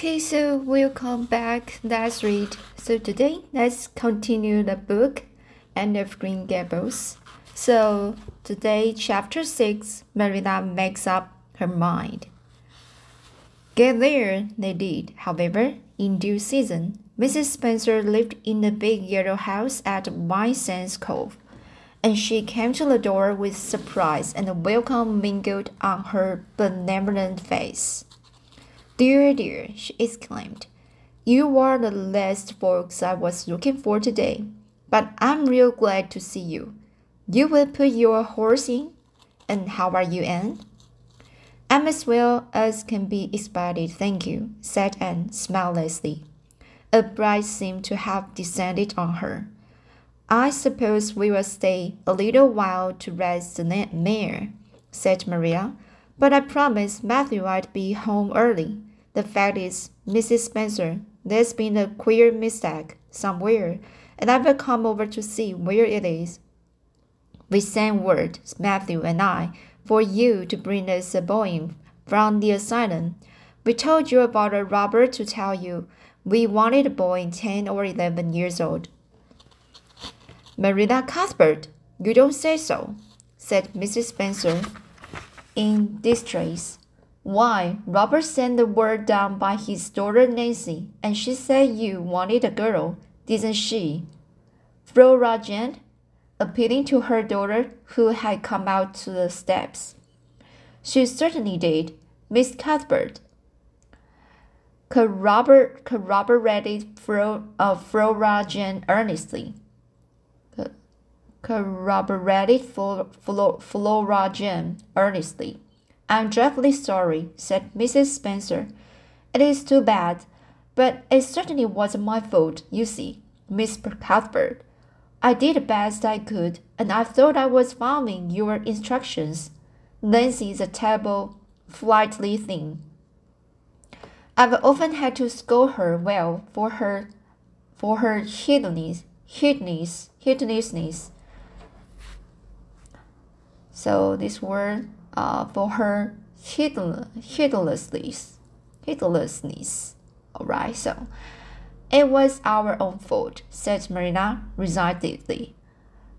Okay, so we'll come back. Let's read. So today, let's continue the book, Anne of Green Gables. So today, chapter six, Merida makes up her mind. Get there, they did. However, in due season, Mrs. Spencer lived in the big yellow house at Sands Cove, and she came to the door with surprise and welcome mingled on her benevolent face. Dear, dear, she exclaimed, you are the last folks I was looking for today, but I'm real glad to see you. You will put your horse in? And how are you, Anne? I'm as well as can be expected, thank you, said Anne smilelessly. A bright seemed to have descended on her. I suppose we will stay a little while to rest the mare, said Maria, but I promised Matthew I'd be home early. The fact is, Mrs. Spencer, there's been a queer mistake somewhere, and I will come over to see where it is. We sent word, Matthew and I, for you to bring us a boy from the asylum. We told you about a robber to tell you we wanted a boy ten or eleven years old. Marina Cuthbert, you don't say so, said Mrs. Spencer in distress. Why, Robert sent the word down by his daughter Nancy, and she said you wanted a girl, didn't she? Flora Jane, appealing to her daughter, who had come out to the steps. She certainly did, Miss Cuthbert. Corrobor corroborated Fro, uh, Flora Jane earnestly. Corroborated Flora Jane earnestly. I'm dreadfully sorry, said Mrs. Spencer. It is too bad, but it certainly wasn't my fault, you see, Miss Cuthbert. I did the best I could, and I thought I was following your instructions. Nancy is a terrible, flighty thing. I've often had to scold her well for her for her heedlessness, heedlessness, heedlessness. So this word uh, for her heedless, heedlessness. Heedlessness. Alright, so it was our own fault, said Marina resignedly.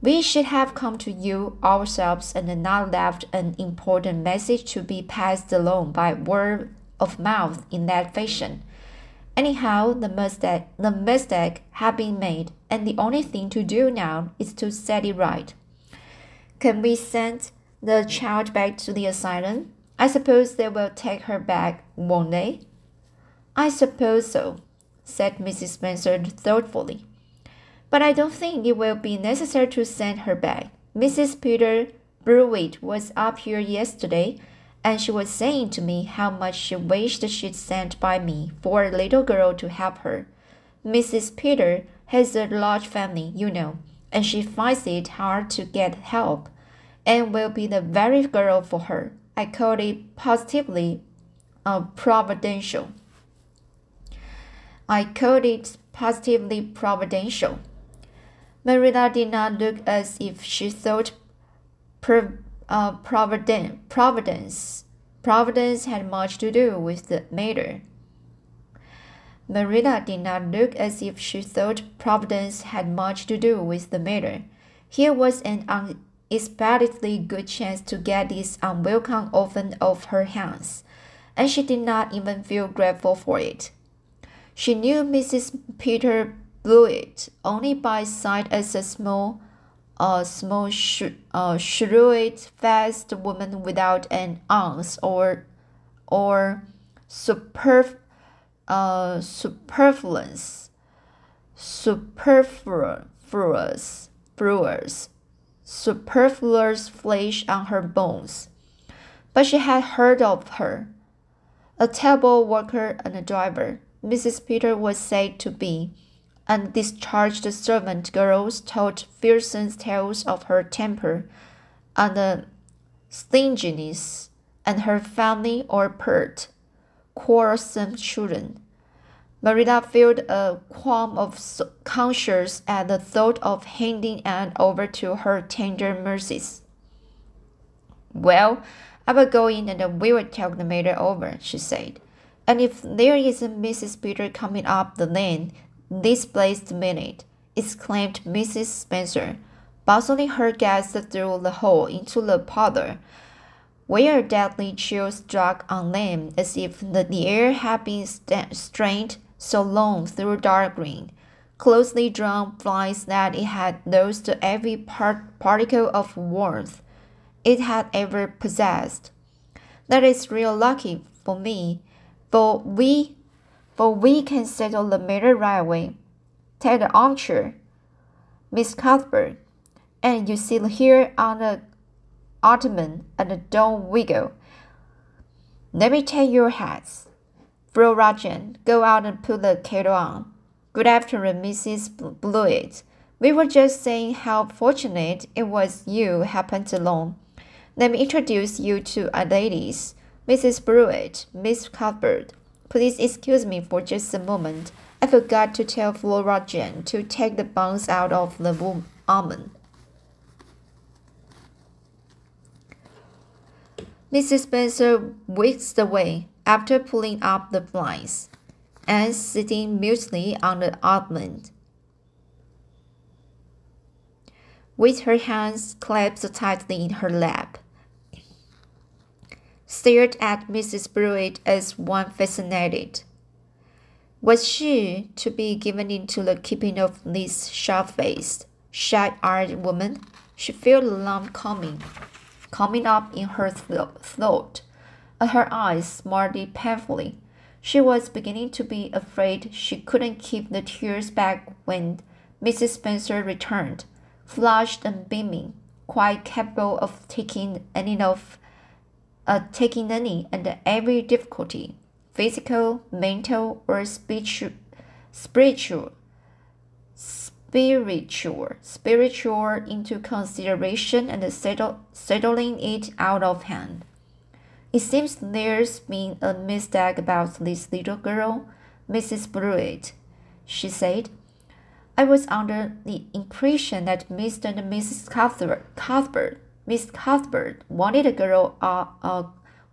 We should have come to you ourselves and not left an important message to be passed along by word of mouth in that fashion. Anyhow, the mistake, the mistake had been made, and the only thing to do now is to set it right. Can we send the child back to the asylum? I suppose they will take her back, won't they? I suppose so, said Mrs. Spencer thoughtfully. But I don't think it will be necessary to send her back. Mrs. Peter Brewitt was up here yesterday, and she was saying to me how much she wished she'd sent by me for a little girl to help her. Mrs. Peter has a large family, you know, and she finds it hard to get help and will be the very girl for her. I call it positively uh, providential. I called it positively providential. Marilla did not look as if she thought uh, providence, providence, providence had much to do with the matter. Marilla did not look as if she thought Providence had much to do with the matter. Here was an expectedly good chance to get this unwelcome orphan off her hands, and she did not even feel grateful for it. She knew Mrs. Peter Blewett only by sight as a small, a small, sh uh, shrewd, fast woman without an ounce or, or superf, uh, superfluous, superfluous, brewers superfluous flesh on her bones. But she had heard of her. A table worker and a driver, Mrs. Peter was said to be, and discharged servant girls told fearsome tales of her temper and stinginess and her family or pert, quarrelsome children. Marilla felt a qualm of conscience at the thought of handing Anne over to her tender mercies. Well, I will go in and we will talk the matter over, she said. And if there isn't Mrs. Peter coming up the lane this blessed minute, exclaimed Mrs. Spencer, bustling her guest through the hall into the parlor, where a deadly chill struck on them as if the air had been strained so long through dark green, closely drawn blinds that it had lost every part, particle of warmth it had ever possessed. That is real lucky for me, for we, for we can settle the matter right away. Take the armchair, Miss Cuthbert, and you sit here on the ottoman and don't wiggle. Let me take your hats. Flora Jane, go out and put the kettle on. Good afternoon, Mrs. Blewett. We were just saying how fortunate it was you happened along. Let me introduce you to our ladies. Mrs. Blewett, Miss Cuthbert. Please excuse me for just a moment. I forgot to tell Flora Jane to take the buns out of the almond. Mrs. Spencer whisked away after pulling up the blinds and sitting mutely on the ottoman. With her hands clasped tightly in her lap, stared at Mrs. Blewett as one fascinated. Was she to be given into the keeping of this sharp-faced, shy-eyed woman? She felt the lump coming coming up in her throat. Her eyes smarted painfully. She was beginning to be afraid she couldn't keep the tears back when Mrs. Spencer returned, flushed and beaming, quite capable of taking any of uh, taking any and every difficulty, physical, mental, or speech, spiritual, spiritual, spiritual into consideration and settle, settling it out of hand. It seems there's been a mistake about this little girl, Mrs. Blewett, she said. I was under the impression that Mr. and Mrs. Cuthbert, Cuthbert, Miss Cuthbert wanted a girl, uh, uh,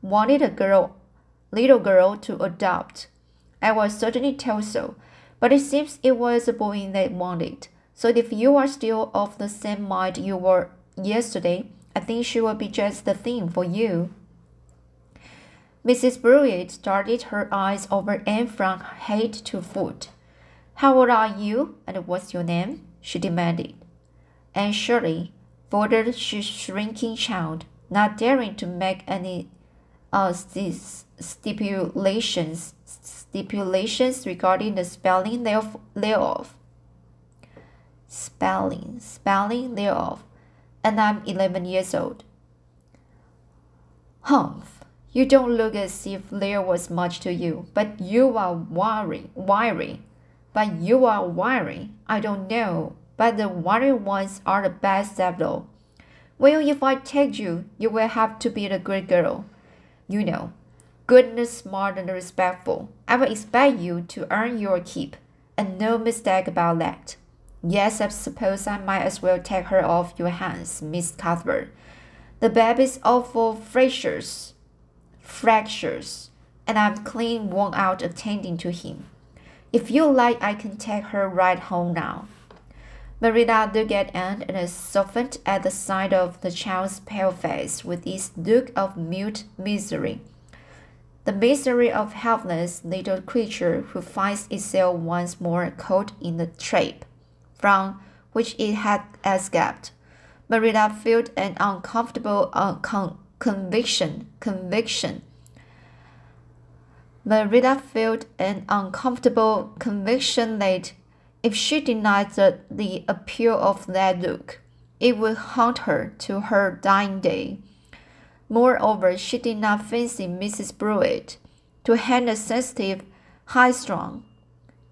wanted a girl, little girl to adopt. I was certainly told so, but it seems it was a boy they wanted. So if you are still of the same mind you were yesterday, I think she will be just the thing for you. Mrs. Blewett started her eyes over Anne from head to foot. How old are you, and what's your name? she demanded. Anne Shirley faltered her shrinking child, not daring to make any uh, stipulations stipulations regarding the spelling thereof, thereof. Spelling, spelling thereof. And I'm 11 years old. Humph, you don't look as if there was much to you, but you are wiry, wiry. But you are wiry. I don't know, but the wiry ones are the best of all. Well, if I take you, you will have to be a good girl. You know, goodness, smart, and respectful. I will expect you to earn your keep, and no mistake about that. Yes, I suppose I might as well take her off your hands, Miss Cuthbert. The baby's awful fractious, fractious, and I'm clean worn out attending to him. If you like, I can take her right home now. Marilla looked at Anne and softened at the sight of the child's pale face with its look of mute misery the misery of helpless little creature who finds itself once more caught in the trap from which it had escaped. Marilla felt an uncomfortable uh, con conviction. Conviction. Marilla felt an uncomfortable conviction that if she denied the, the appeal of that look, it would haunt her to her dying day. Moreover, she did not fancy Mrs. Blewett to hand a sensitive, high-strung,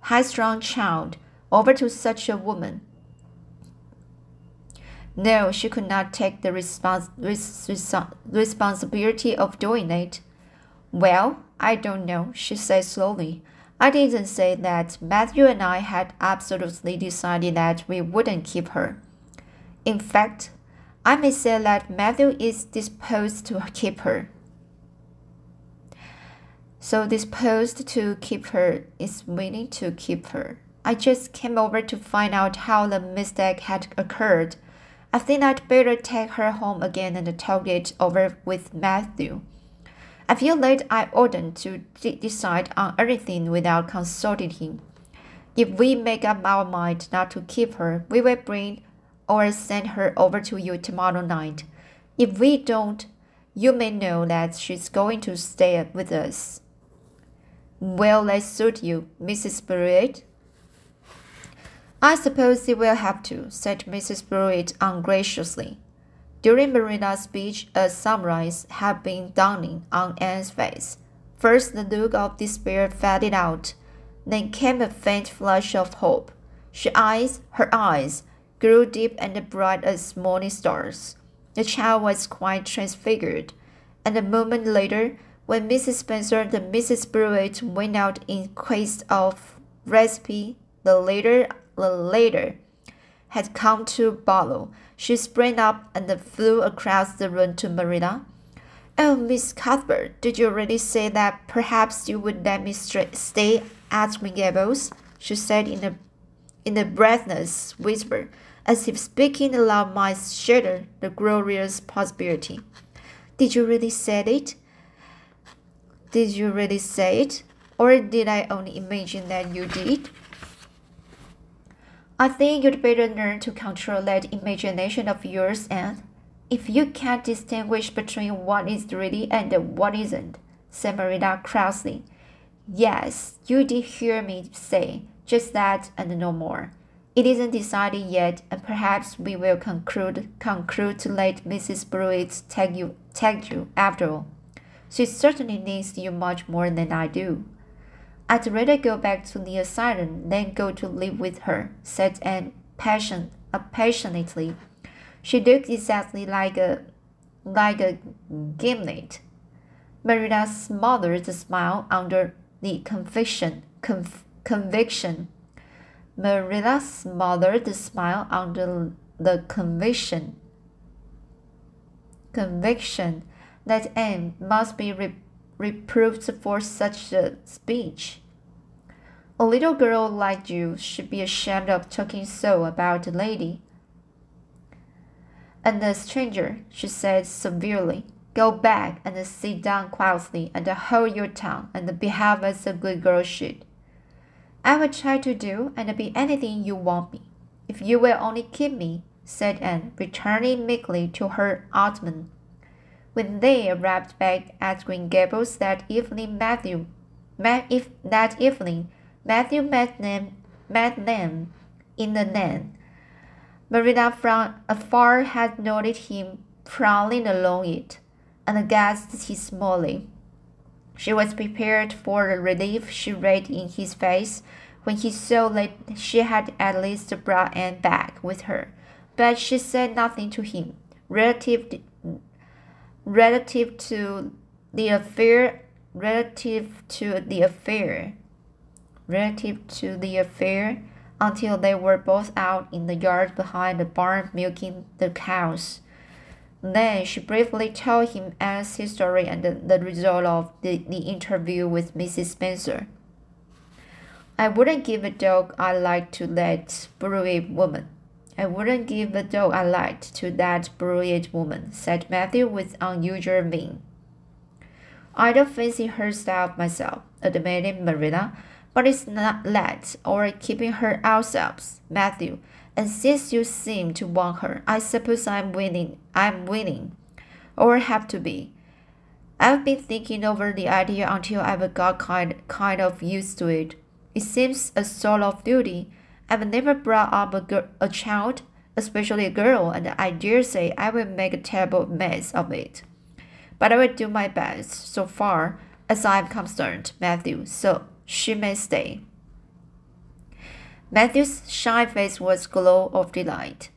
high-strung child over to such a woman. No, she could not take the respons res responsibility of doing it. Well, I don't know, she said slowly. I didn't say that Matthew and I had absolutely decided that we wouldn't keep her. In fact, I may say that Matthew is disposed to keep her. so disposed to keep her is willing to keep her. I just came over to find out how the mistake had occurred. I think I'd better take her home again and talk it over with Matthew. I feel that I oughtn't to decide on anything without consulting him. If we make up our mind not to keep her, we will bring or send her over to you tomorrow night. If we don't, you may know that she's going to stay with us. Will that suit you, Mrs. Blewett? I suppose it will have to, said Mrs. Blewett ungraciously. During Marina's speech, a sunrise had been dawning on Anne's face. First, the look of despair faded out. Then came a faint flush of hope. Her eyes, her eyes, grew deep and bright as morning stars. The child was quite transfigured, and a moment later, when Mrs. Spencer and Mrs. Brewitt went out in quest of recipe, the later, the later had come to borrow. She sprang up and flew across the room to Marilla. Oh, Miss Cuthbert, did you really say that perhaps you would let me stay at Green Gables? She said in a in a breathless whisper, as if speaking aloud might shatter the glorious possibility. Did you really say it? Did you really say it? Or did I only imagine that you did? I think you'd better learn to control that imagination of yours, and if you can't distinguish between what is really and what isn't, said Marilla crossly. Yes, you did hear me say just that and no more. It isn't decided yet, and perhaps we will conclude conclude to let Mrs. Blewett take you take you after all. She certainly needs you much more than I do. I'd rather go back to the asylum than go to live with her, said Anne passion, uh, passionately. She looked exactly like a like a gimlet. Marilla smothered a smile under the conviction. Conv conviction. Marilla smothered a smile under the conviction. Conviction that Anne must be re reproved for such a speech. A little girl like you should be ashamed of talking so about a lady. And the stranger, she said severely, go back and sit down quietly and hold your tongue and behave as a good girl should. I will try to do and be anything you want me, if you will only keep me, said Anne, returning meekly to her ottoman when they arrived back at Green Gables that evening, Matthew, met if that evening, Matthew met them, met them in the lane. Marilla from afar had noted him prowling along it, and guessed his smallly. She was prepared for the relief she read in his face when he saw that she had at least brought Anne back with her, but she said nothing to him relative relative to the affair relative to the affair relative to the affair until they were both out in the yard behind the barn milking the cows. Then she briefly told him Anne's history and the, the result of the, the interview with Mrs. Spencer. I wouldn't give a dog I like to that brave woman, I wouldn't give the dog I liked to that brilliant woman, said Matthew with unusual mien. I don't fancy her style myself, admitted Marilla, but it's not that or keeping her ourselves, Matthew. And since you seem to want her, I suppose I'm winning. I'm winning, or have to be. I've been thinking over the idea until I've got kind kind of used to it. It seems a sort of duty I've never brought up a, girl, a child, especially a girl, and I dare say I will make a terrible mess of it. But I will do my best so far as I'm concerned, Matthew, so she may stay. Matthew's shy face was glow of delight.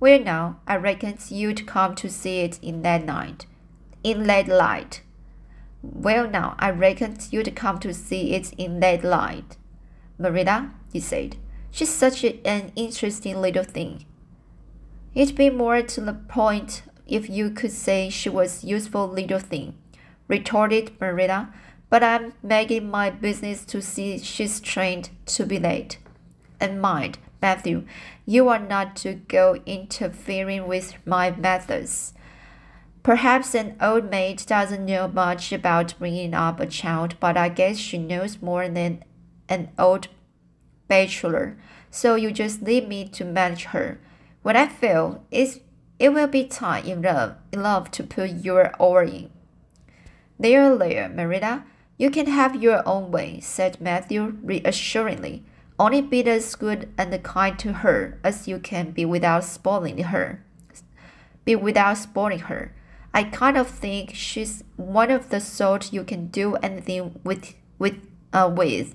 Well now, I reckon you'd come to see it in that night. In that light. Well now, I reckon you'd come to see it in that light. Marilla, he said, She's such an interesting little thing. It'd be more to the point if you could say she was useful little thing, retorted Marilla, but I'm making my business to see she's trained to be late. And mind, Matthew, you are not to go interfering with my methods. Perhaps an old maid doesn't know much about bringing up a child, but I guess she knows more than an old bachelor. So you just leave me to manage her. When I fail, it's, it will be time enough, enough to put your oar in. There, there, Merida, you can have your own way, said Matthew reassuringly. Only be as good and kind to her as you can be without spoiling her. Be without spoiling her. I kind of think she's one of the sort you can do anything with with uh with.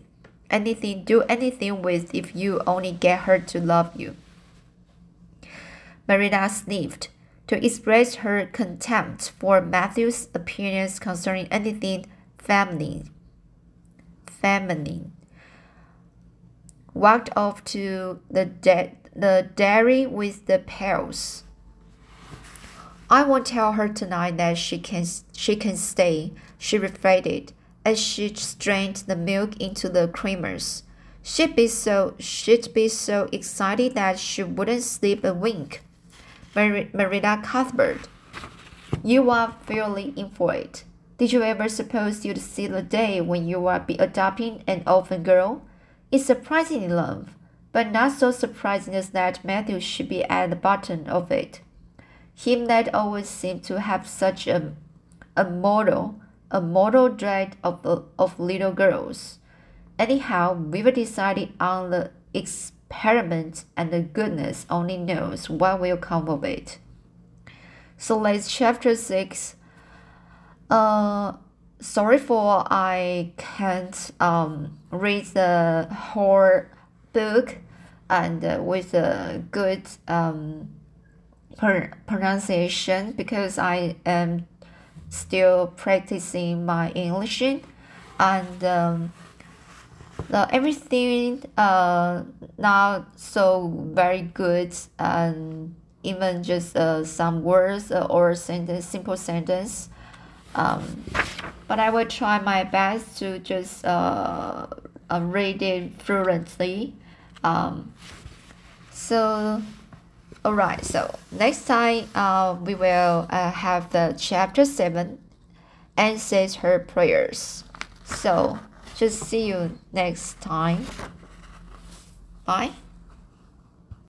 Anything do anything with if you only get her to love you. Marina sniffed to express her contempt for Matthew's opinions concerning anything feminine. Feminine. Walked off to the the dairy with the pails. I won't tell her tonight that she can she can stay, she reflected as she strained the milk into the creamers. She'd be so she'd be so excited that she wouldn't sleep a wink. Mar- Marina Cuthbert, you are fairly in for it. Did you ever suppose you'd see the day when you are be adopting an orphan girl? It's surprising enough, but not so surprising as that Matthew should be at the bottom of it him that always seemed to have such a, a model, a model dread of, of little girls. Anyhow, we were decided on the experiment and the goodness only knows what will come of it. So let's chapter 6. Uh, sorry for I can't um, read the whole book and uh, with a good um, pronunciation because I am still practicing my English. And um, the everything uh not so very good and even just uh, some words or sentence simple sentence. Um, but I will try my best to just uh, uh read it fluently. Um, so Alright, so next time uh, we will uh, have the chapter 7 and says her prayers. So just see you next time. Bye.